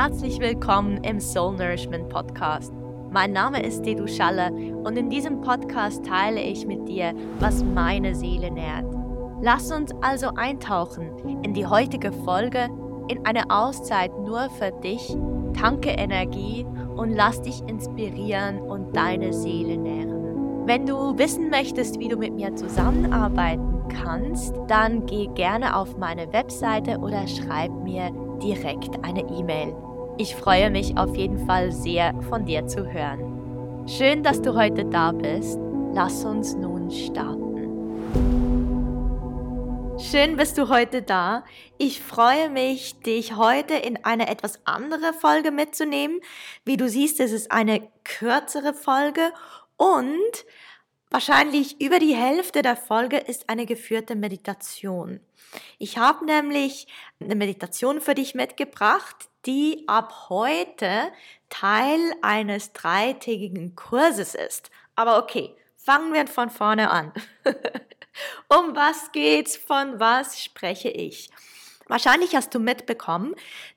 herzlich willkommen im Soul Nourishment Podcast. Mein Name ist Dedu Schalle und in diesem Podcast teile ich mit dir, was meine Seele nährt. Lass uns also eintauchen in die heutige Folge, in eine Auszeit nur für dich, tanke Energie und lass dich inspirieren und deine Seele nähren. Wenn du wissen möchtest, wie du mit mir zusammenarbeiten kannst, dann geh gerne auf meine Webseite oder schreib mir direkt eine E-Mail. Ich freue mich auf jeden Fall sehr von dir zu hören. Schön, dass du heute da bist. Lass uns nun starten. Schön bist du heute da. Ich freue mich, dich heute in eine etwas andere Folge mitzunehmen. Wie du siehst, es ist eine kürzere Folge und Wahrscheinlich über die Hälfte der Folge ist eine geführte Meditation. Ich habe nämlich eine Meditation für dich mitgebracht, die ab heute Teil eines dreitägigen Kurses ist. Aber okay, fangen wir von vorne an. um was geht's? Von was spreche ich? Wahrscheinlich hast du mitbekommen,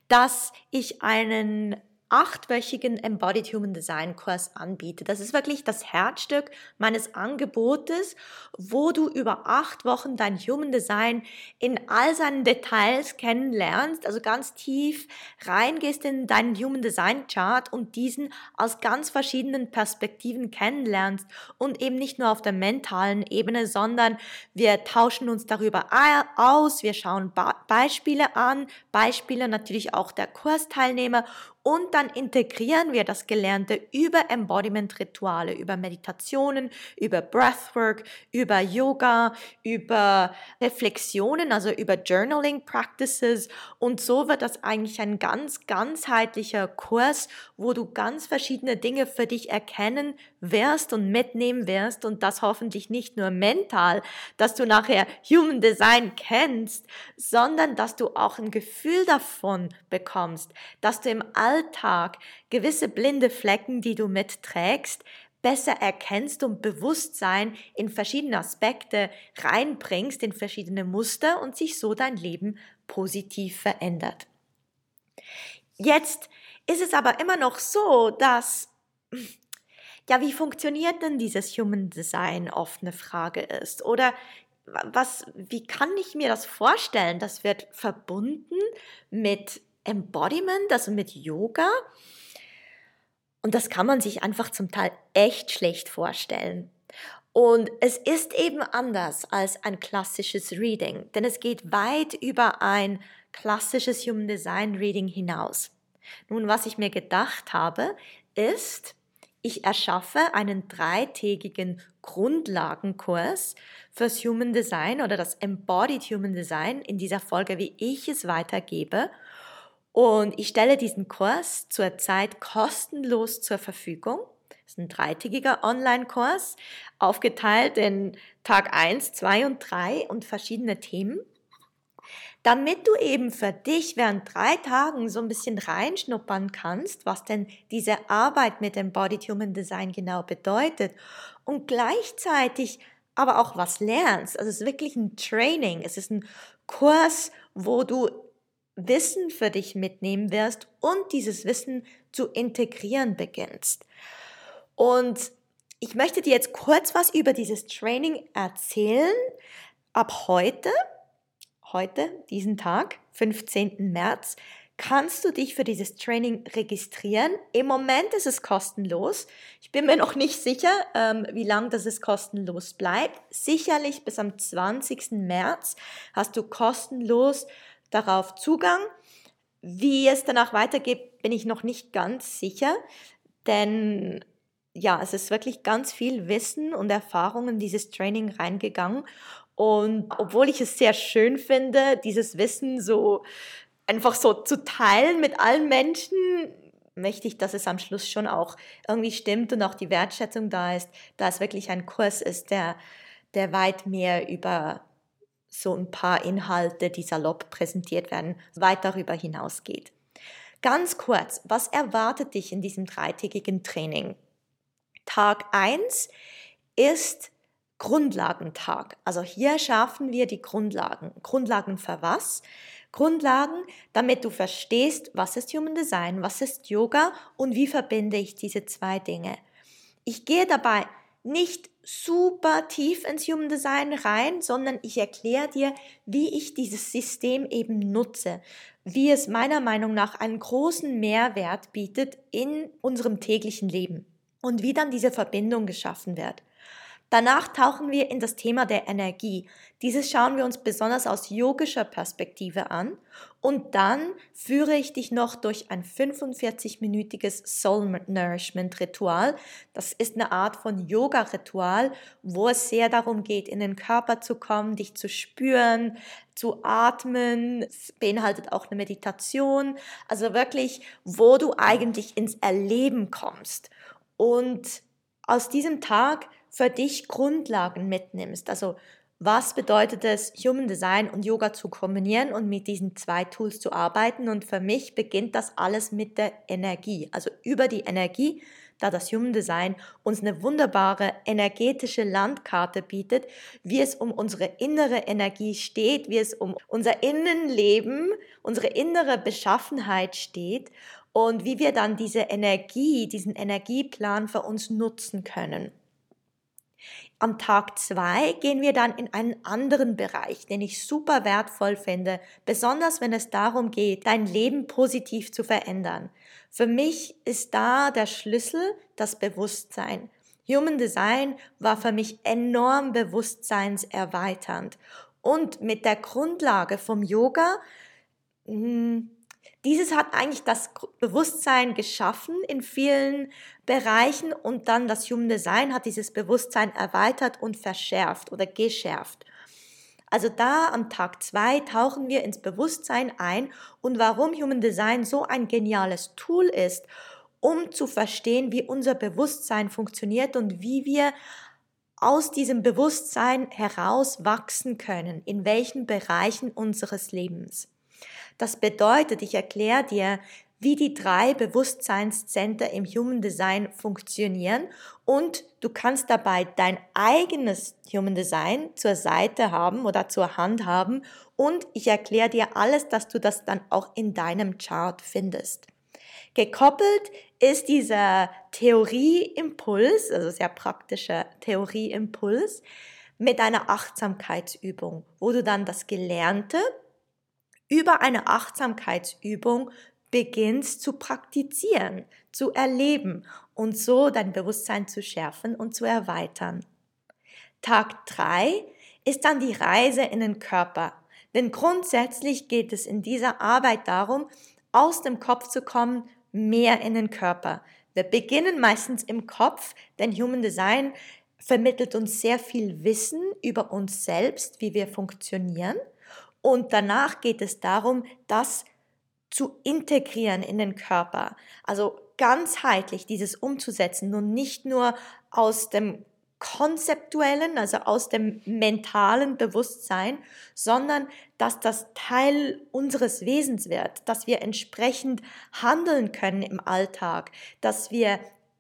dass ich einen achtwöchigen Embodied Human Design Kurs anbiete. Das ist wirklich das Herzstück meines Angebotes, wo du über acht Wochen dein Human Design in all seinen Details kennenlernst, also ganz tief reingehst in deinen Human Design Chart und diesen aus ganz verschiedenen Perspektiven kennenlernst und eben nicht nur auf der mentalen Ebene, sondern wir tauschen uns darüber aus, wir schauen Beispiele an, Beispiele natürlich auch der Kursteilnehmer und dann integrieren wir das Gelernte über Embodiment-Rituale, über Meditationen, über Breathwork, über Yoga, über Reflexionen, also über Journaling-Practices. Und so wird das eigentlich ein ganz ganzheitlicher Kurs, wo du ganz verschiedene Dinge für dich erkennen wirst und mitnehmen wirst und das hoffentlich nicht nur mental, dass du nachher Human Design kennst, sondern dass du auch ein Gefühl davon bekommst, dass du im Alltag gewisse blinde Flecken, die du mitträgst, besser erkennst und Bewusstsein in verschiedene Aspekte reinbringst, in verschiedene Muster und sich so dein Leben positiv verändert. Jetzt ist es aber immer noch so, dass ja, wie funktioniert denn dieses Human Design oft eine Frage ist? Oder was, wie kann ich mir das vorstellen? Das wird verbunden mit Embodiment, also mit Yoga. Und das kann man sich einfach zum Teil echt schlecht vorstellen. Und es ist eben anders als ein klassisches Reading, denn es geht weit über ein klassisches Human Design Reading hinaus. Nun, was ich mir gedacht habe, ist, ich erschaffe einen dreitägigen Grundlagenkurs fürs Human Design oder das Embodied Human Design in dieser Folge, wie ich es weitergebe und ich stelle diesen Kurs zurzeit kostenlos zur Verfügung. Das ist ein dreitägiger Online-Kurs, aufgeteilt in Tag 1, 2 und 3 und verschiedene Themen. Damit du eben für dich während drei Tagen so ein bisschen reinschnuppern kannst, was denn diese Arbeit mit Embodied Human Design genau bedeutet und gleichzeitig aber auch was lernst. Also es ist wirklich ein Training, es ist ein Kurs, wo du Wissen für dich mitnehmen wirst und dieses Wissen zu integrieren beginnst. Und ich möchte dir jetzt kurz was über dieses Training erzählen. Ab heute, heute, diesen Tag, 15. März, kannst du dich für dieses Training registrieren. Im Moment ist es kostenlos. Ich bin mir noch nicht sicher, ähm, wie lange das es kostenlos bleibt. Sicherlich bis am 20. März hast du kostenlos darauf Zugang. Wie es danach weitergeht, bin ich noch nicht ganz sicher, denn ja, es ist wirklich ganz viel Wissen und Erfahrung in dieses Training reingegangen. Und obwohl ich es sehr schön finde, dieses Wissen so einfach so zu teilen mit allen Menschen, möchte ich, dass es am Schluss schon auch irgendwie stimmt und auch die Wertschätzung da ist, da es wirklich ein Kurs ist, der, der weit mehr über so ein paar Inhalte, die salopp präsentiert werden, weit darüber hinausgeht. Ganz kurz, was erwartet dich in diesem dreitägigen Training? Tag 1 ist Grundlagentag. Also hier schaffen wir die Grundlagen. Grundlagen für was? Grundlagen, damit du verstehst, was ist Human Design, was ist Yoga und wie verbinde ich diese zwei Dinge. Ich gehe dabei nicht super tief ins Human Design rein, sondern ich erkläre dir, wie ich dieses System eben nutze, wie es meiner Meinung nach einen großen Mehrwert bietet in unserem täglichen Leben und wie dann diese Verbindung geschaffen wird. Danach tauchen wir in das Thema der Energie. Dieses schauen wir uns besonders aus yogischer Perspektive an. Und dann führe ich dich noch durch ein 45-minütiges Soul Nourishment Ritual. Das ist eine Art von Yoga-Ritual, wo es sehr darum geht, in den Körper zu kommen, dich zu spüren, zu atmen. Es beinhaltet auch eine Meditation. Also wirklich, wo du eigentlich ins Erleben kommst. Und aus diesem Tag für dich Grundlagen mitnimmst. Also was bedeutet es, Human Design und Yoga zu kombinieren und mit diesen zwei Tools zu arbeiten? Und für mich beginnt das alles mit der Energie. Also über die Energie, da das Human Design uns eine wunderbare energetische Landkarte bietet, wie es um unsere innere Energie steht, wie es um unser Innenleben, unsere innere Beschaffenheit steht und wie wir dann diese Energie, diesen Energieplan für uns nutzen können. Am Tag zwei gehen wir dann in einen anderen Bereich, den ich super wertvoll finde, besonders wenn es darum geht, dein Leben positiv zu verändern. Für mich ist da der Schlüssel das Bewusstsein. Human Design war für mich enorm bewusstseinserweiternd. Und mit der Grundlage vom Yoga hm, dieses hat eigentlich das Bewusstsein geschaffen in vielen Bereichen und dann das Human Design hat dieses Bewusstsein erweitert und verschärft oder geschärft. Also da am Tag zwei tauchen wir ins Bewusstsein ein und warum Human Design so ein geniales Tool ist, um zu verstehen, wie unser Bewusstsein funktioniert und wie wir aus diesem Bewusstsein heraus wachsen können, in welchen Bereichen unseres Lebens. Das bedeutet, ich erkläre dir, wie die drei Bewusstseinszenter im Human Design funktionieren und du kannst dabei dein eigenes Human Design zur Seite haben oder zur Hand haben und ich erkläre dir alles, dass du das dann auch in deinem Chart findest. Gekoppelt ist dieser Theorieimpuls, also sehr praktischer Theorieimpuls, mit einer Achtsamkeitsübung, wo du dann das Gelernte über eine Achtsamkeitsübung beginnst zu praktizieren, zu erleben und so dein Bewusstsein zu schärfen und zu erweitern. Tag drei ist dann die Reise in den Körper. Denn grundsätzlich geht es in dieser Arbeit darum, aus dem Kopf zu kommen, mehr in den Körper. Wir beginnen meistens im Kopf, denn Human Design vermittelt uns sehr viel Wissen über uns selbst, wie wir funktionieren. Und danach geht es darum, das zu integrieren in den Körper. Also ganzheitlich dieses umzusetzen und nicht nur aus dem konzeptuellen, also aus dem mentalen Bewusstsein, sondern dass das Teil unseres Wesens wird, dass wir entsprechend handeln können im Alltag, dass wir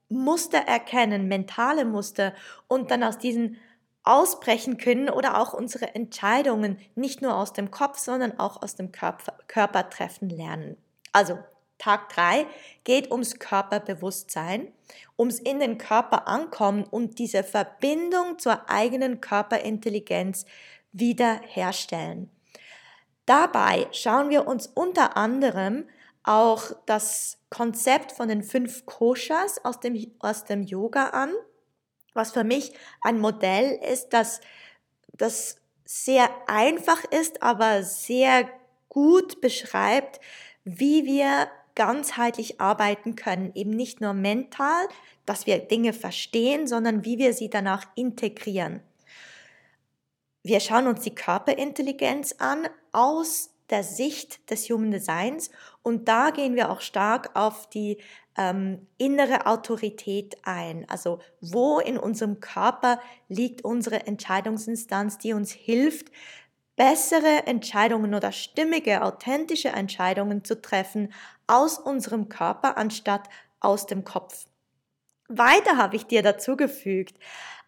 Muster erkennen, mentale Muster und dann aus diesen ausbrechen können oder auch unsere Entscheidungen nicht nur aus dem Kopf, sondern auch aus dem Körper, Körper treffen lernen. Also Tag drei geht ums Körperbewusstsein, ums in den Körper ankommen und diese Verbindung zur eigenen Körperintelligenz wiederherstellen. Dabei schauen wir uns unter anderem auch das Konzept von den fünf Koshas aus dem, aus dem Yoga an was für mich ein Modell ist, das, das sehr einfach ist, aber sehr gut beschreibt, wie wir ganzheitlich arbeiten können. Eben nicht nur mental, dass wir Dinge verstehen, sondern wie wir sie danach integrieren. Wir schauen uns die Körperintelligenz an aus der Sicht des Human Designs und da gehen wir auch stark auf die ähm, innere Autorität ein. Also wo in unserem Körper liegt unsere Entscheidungsinstanz, die uns hilft, bessere Entscheidungen oder stimmige, authentische Entscheidungen zu treffen aus unserem Körper anstatt aus dem Kopf. Weiter habe ich dir dazu gefügt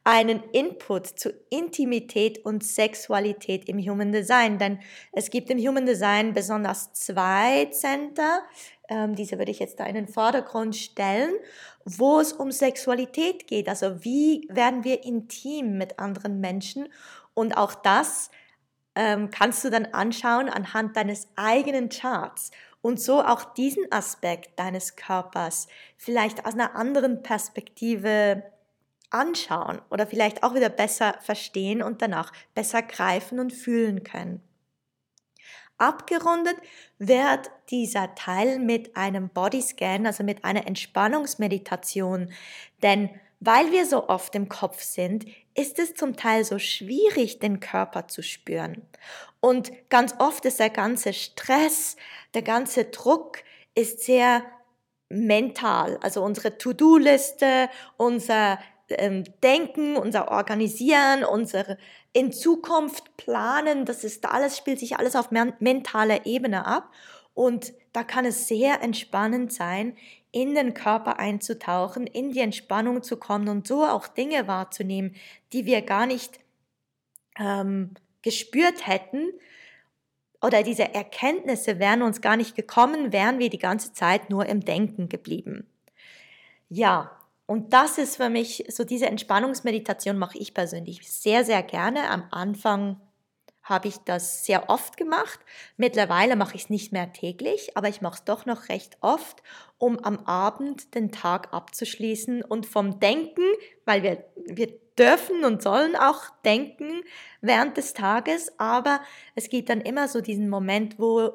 einen Input zu Intimität und Sexualität im Human Design. Denn es gibt im Human Design besonders zwei Center, ähm, diese würde ich jetzt da in den Vordergrund stellen, wo es um Sexualität geht. Also wie werden wir intim mit anderen Menschen? Und auch das ähm, kannst du dann anschauen anhand deines eigenen Charts und so auch diesen Aspekt deines Körpers vielleicht aus einer anderen Perspektive anschauen oder vielleicht auch wieder besser verstehen und danach besser greifen und fühlen können. Abgerundet wird dieser Teil mit einem Bodyscan, also mit einer Entspannungsmeditation. Denn weil wir so oft im Kopf sind, ist es zum Teil so schwierig, den Körper zu spüren. Und ganz oft ist der ganze Stress, der ganze Druck ist sehr mental. Also unsere To-Do-Liste, unser ähm, Denken, unser Organisieren, unser in Zukunft planen, das ist alles, spielt sich alles auf mentaler Ebene ab. Und da kann es sehr entspannend sein, in den Körper einzutauchen, in die Entspannung zu kommen und so auch Dinge wahrzunehmen, die wir gar nicht ähm, gespürt hätten. Oder diese Erkenntnisse wären uns gar nicht gekommen, wären wir die ganze Zeit nur im Denken geblieben. Ja, und das ist für mich, so diese Entspannungsmeditation mache ich persönlich sehr, sehr gerne. Am Anfang habe ich das sehr oft gemacht. Mittlerweile mache ich es nicht mehr täglich, aber ich mache es doch noch recht oft, um am Abend den Tag abzuschließen und vom Denken, weil wir, wir dürfen und sollen auch denken während des Tages, aber es gibt dann immer so diesen Moment, wo,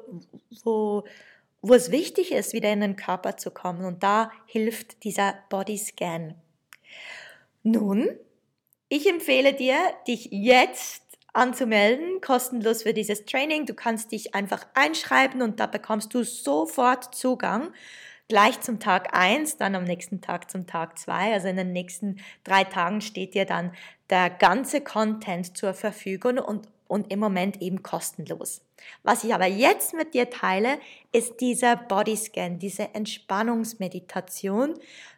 wo wo es wichtig ist, wieder in den Körper zu kommen. Und da hilft dieser Bodyscan. Nun, ich empfehle dir, dich jetzt anzumelden, kostenlos für dieses Training. Du kannst dich einfach einschreiben und da bekommst du sofort Zugang. Gleich zum Tag eins, dann am nächsten Tag zum Tag zwei. Also in den nächsten drei Tagen steht dir dann der ganze Content zur Verfügung und und im Moment eben kostenlos. Was ich aber jetzt mit dir teile, ist dieser Bodyscan, diese Entspannungsmeditation,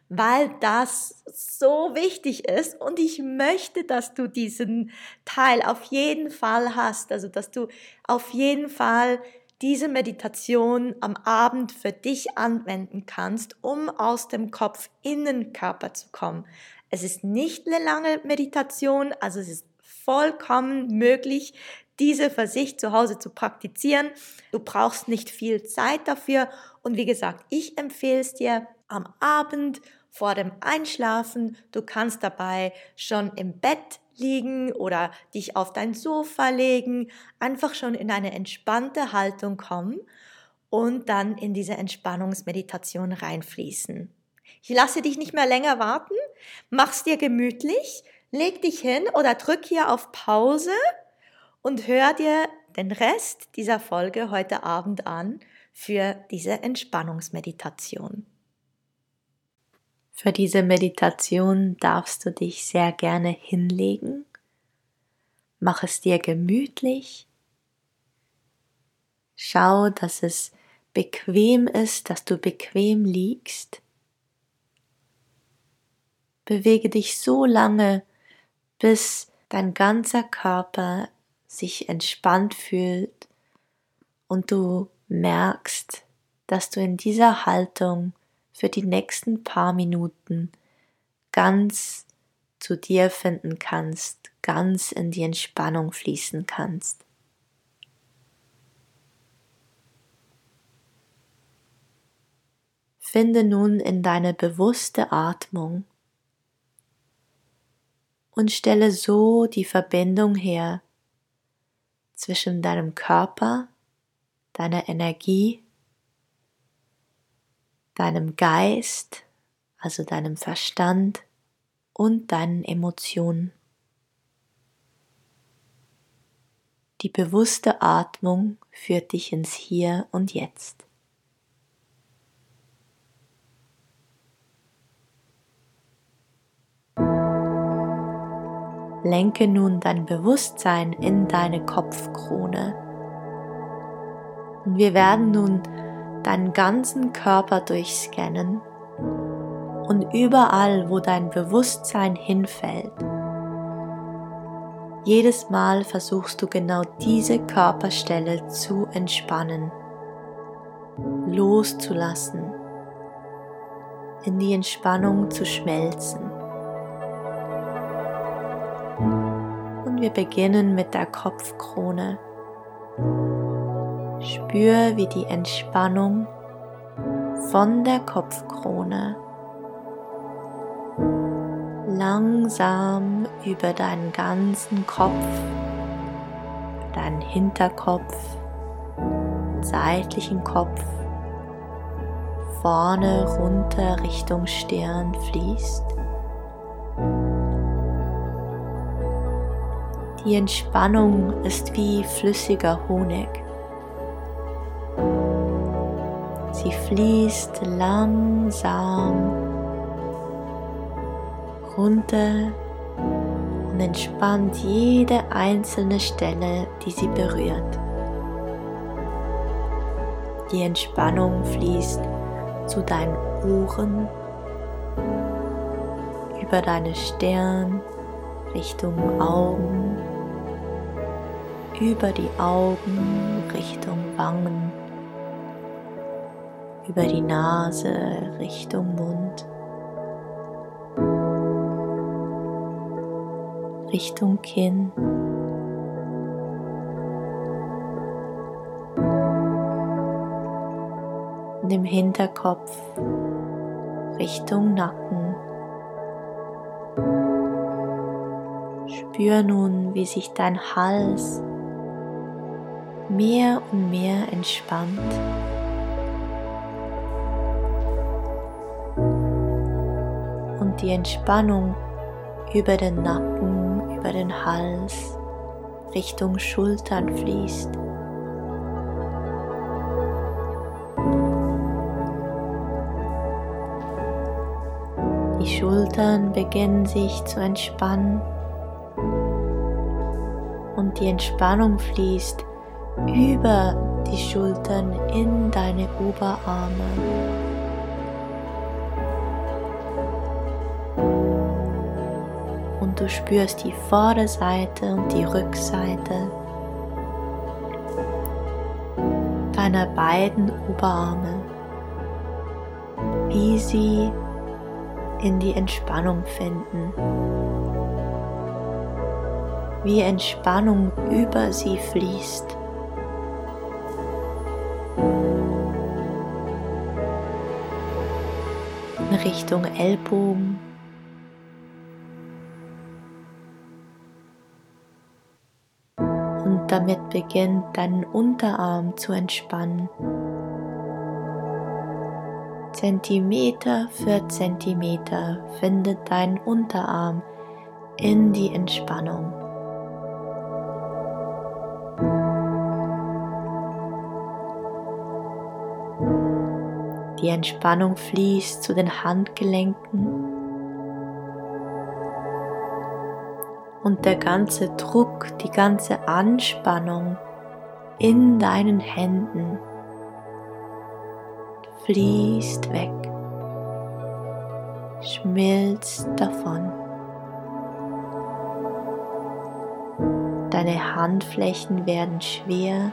weil das so wichtig ist und ich möchte, dass du diesen Teil auf jeden Fall hast, also dass du auf jeden Fall diese Meditation am Abend für dich anwenden kannst, um aus dem Kopf in den Körper zu kommen. Es ist nicht eine lange Meditation, also es ist vollkommen möglich, diese für sich zu Hause zu praktizieren. Du brauchst nicht viel Zeit dafür. Und wie gesagt, ich empfehle es dir am Abend vor dem Einschlafen. Du kannst dabei schon im Bett liegen oder dich auf dein Sofa legen, einfach schon in eine entspannte Haltung kommen und dann in diese Entspannungsmeditation reinfließen. Ich lasse dich nicht mehr länger warten, mach's dir gemütlich, leg dich hin oder drück hier auf Pause und hör dir den Rest dieser Folge heute Abend an für diese Entspannungsmeditation. Für diese Meditation darfst du dich sehr gerne hinlegen. Mach es dir gemütlich. Schau, dass es bequem ist, dass du bequem liegst. Bewege dich so lange, bis dein ganzer Körper sich entspannt fühlt und du merkst, dass du in dieser Haltung für die nächsten paar Minuten ganz zu dir finden kannst, ganz in die Entspannung fließen kannst. Finde nun in deine bewusste Atmung und stelle so die Verbindung her zwischen deinem Körper, deiner Energie, deinem Geist, also deinem Verstand und deinen Emotionen. Die bewusste Atmung führt dich ins Hier und Jetzt. Lenke nun dein Bewusstsein in deine Kopfkrone. Und wir werden nun deinen ganzen Körper durchscannen und überall, wo dein Bewusstsein hinfällt, Jedes Mal versuchst du genau diese Körperstelle zu entspannen, loszulassen, in die Entspannung zu schmelzen. Wir beginnen mit der Kopfkrone. Spür, wie die Entspannung von der Kopfkrone langsam über deinen ganzen Kopf, deinen Hinterkopf, seitlichen Kopf, vorne runter Richtung Stirn fließt. Die Entspannung ist wie flüssiger Honig. Sie fließt langsam runter und entspannt jede einzelne Stelle, die sie berührt. Die Entspannung fließt zu deinen Ohren, über deine Stirn, Richtung Augen, über die Augen Richtung Wangen, über die Nase Richtung Mund. Richtung Kinn. Und im Hinterkopf Richtung Nacken. Spür nun, wie sich dein Hals mehr und mehr entspannt. Und die Entspannung über den Nacken über den Hals Richtung Schultern fließt. Die Schultern beginnen sich zu entspannen und die Entspannung fließt über die Schultern in deine Oberarme. du spürst die Vorderseite und die Rückseite deiner beiden Oberarme, wie sie in die Entspannung finden, wie Entspannung über sie fließt. In Richtung Ellbogen damit beginnt deinen Unterarm zu entspannen. Zentimeter für Zentimeter findet dein Unterarm in die Entspannung. Die Entspannung fließt zu den Handgelenken und der ganze Druck, die ganze Anspannung in deinen Händen fließt weg, schmilzt davon. Deine Handflächen werden schwer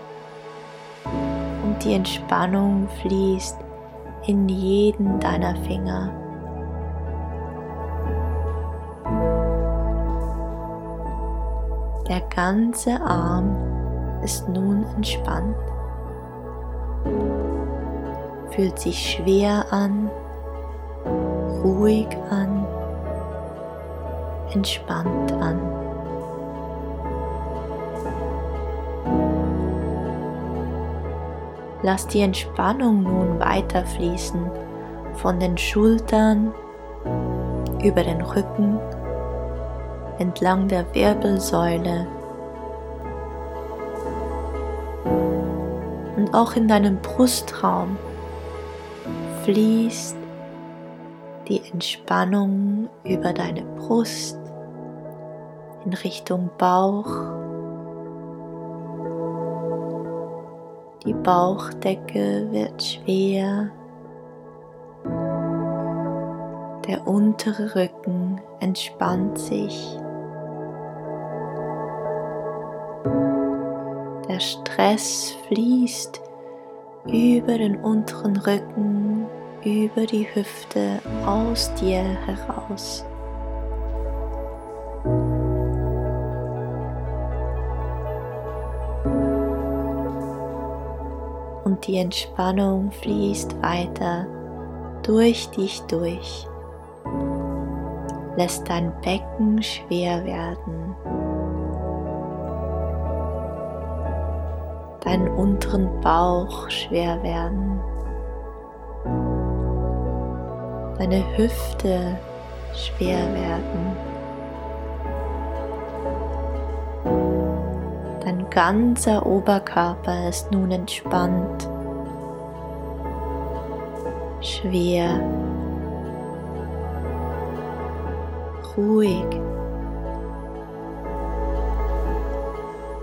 und die Entspannung fließt in jeden deiner Finger. Der ganze Arm ist nun entspannt, fühlt sich schwer an, ruhig an, entspannt an. Lass die Entspannung nun weiterfließen von den Schultern über den Rücken entlang der Wirbelsäule und auch in deinem Brustraum fließt die Entspannung über deine Brust in Richtung Bauch. Die Bauchdecke wird schwer. Der untere Rücken entspannt sich. Der Stress fließt über den unteren Rücken, über die Hüfte aus dir heraus. Die Entspannung fließt weiter durch dich durch. Lässt dein Becken schwer werden. Deinen unteren Bauch schwer werden. Deine Hüfte schwer werden. Dein ganzer Oberkörper ist nun entspannt schwer, ruhig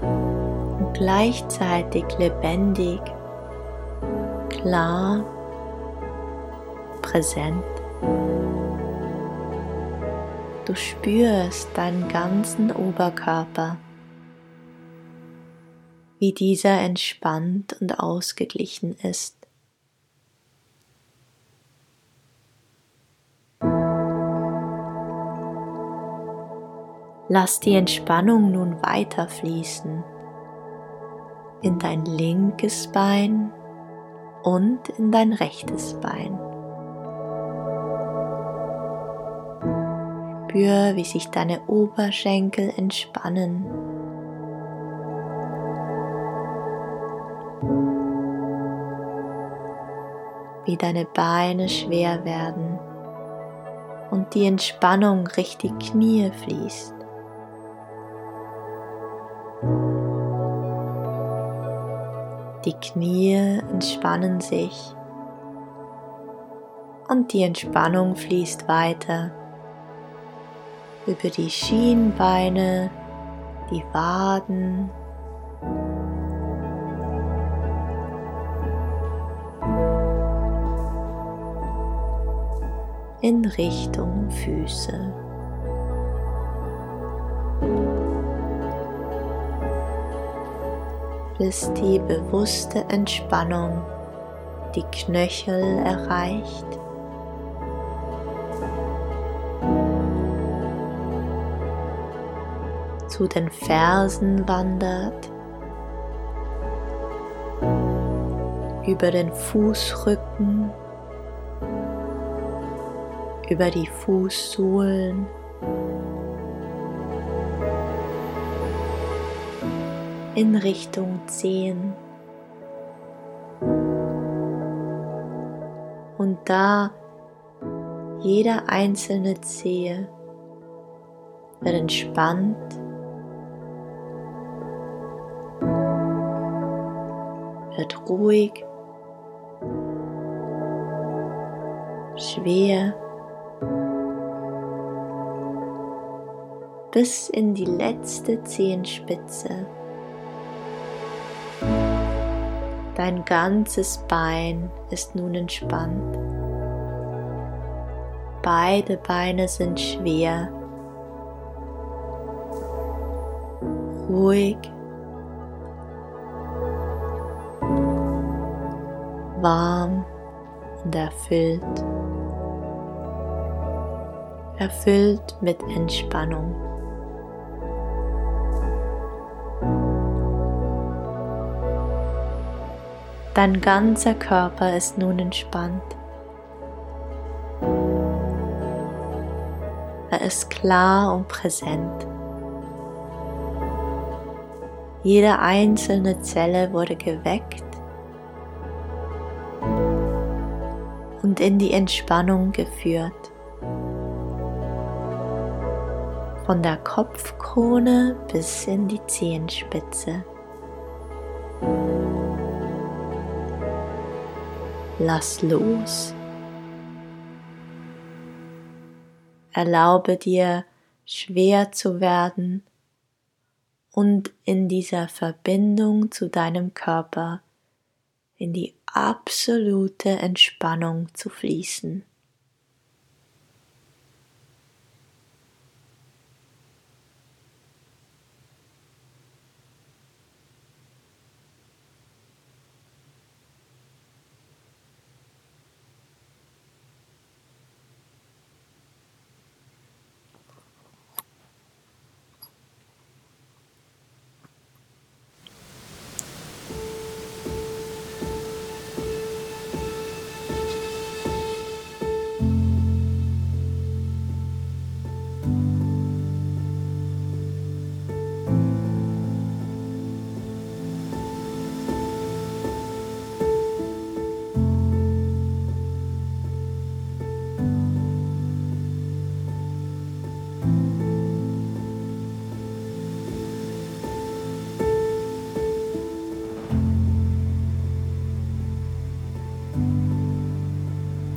und gleichzeitig lebendig, klar, präsent. Du spürst deinen ganzen Oberkörper, wie dieser entspannt und ausgeglichen ist. Lass die Entspannung nun weiter fließen in dein linkes Bein und in dein rechtes Bein. Spür, wie sich deine Oberschenkel entspannen. Wie deine Beine schwer werden und die Entspannung richtig Knie fließt. Die Knie entspannen sich und die Entspannung fließt weiter über die Schienbeine, die Waden, in Richtung Füße. Bis die bewusste Entspannung die Knöchel erreicht. zu den Fersen wandert, über den Fußrücken, über die Fußsohlen in Richtung Zehen. Und da jeder einzelne Zehe wird entspannt, wird ruhig, schwer, bis in die letzte Zehenspitze. Dein ganzes Bein ist nun entspannt. Beide Beine sind schwer, ruhig, warm und erfüllt, erfüllt mit Entspannung. Dein ganzer Körper ist nun entspannt. Er ist klar und präsent. Jede einzelne Zelle wurde geweckt und in die Entspannung geführt. Von der Kopfkrone bis in die Zehenspitze. Lass los. Erlaube dir schwer zu werden und in dieser Verbindung zu deinem Körper in die absolute Entspannung zu fließen.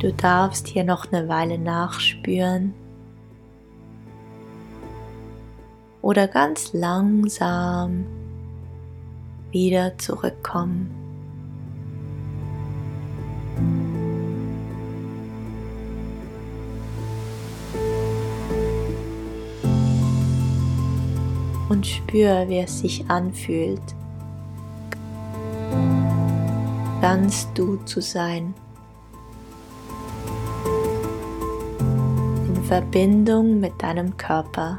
Du darfst hier noch eine Weile nachspüren oder ganz langsam wieder zurückkommen. Und spür, wie es sich anfühlt, ganz du zu sein. Verbindung mit deinem Körper.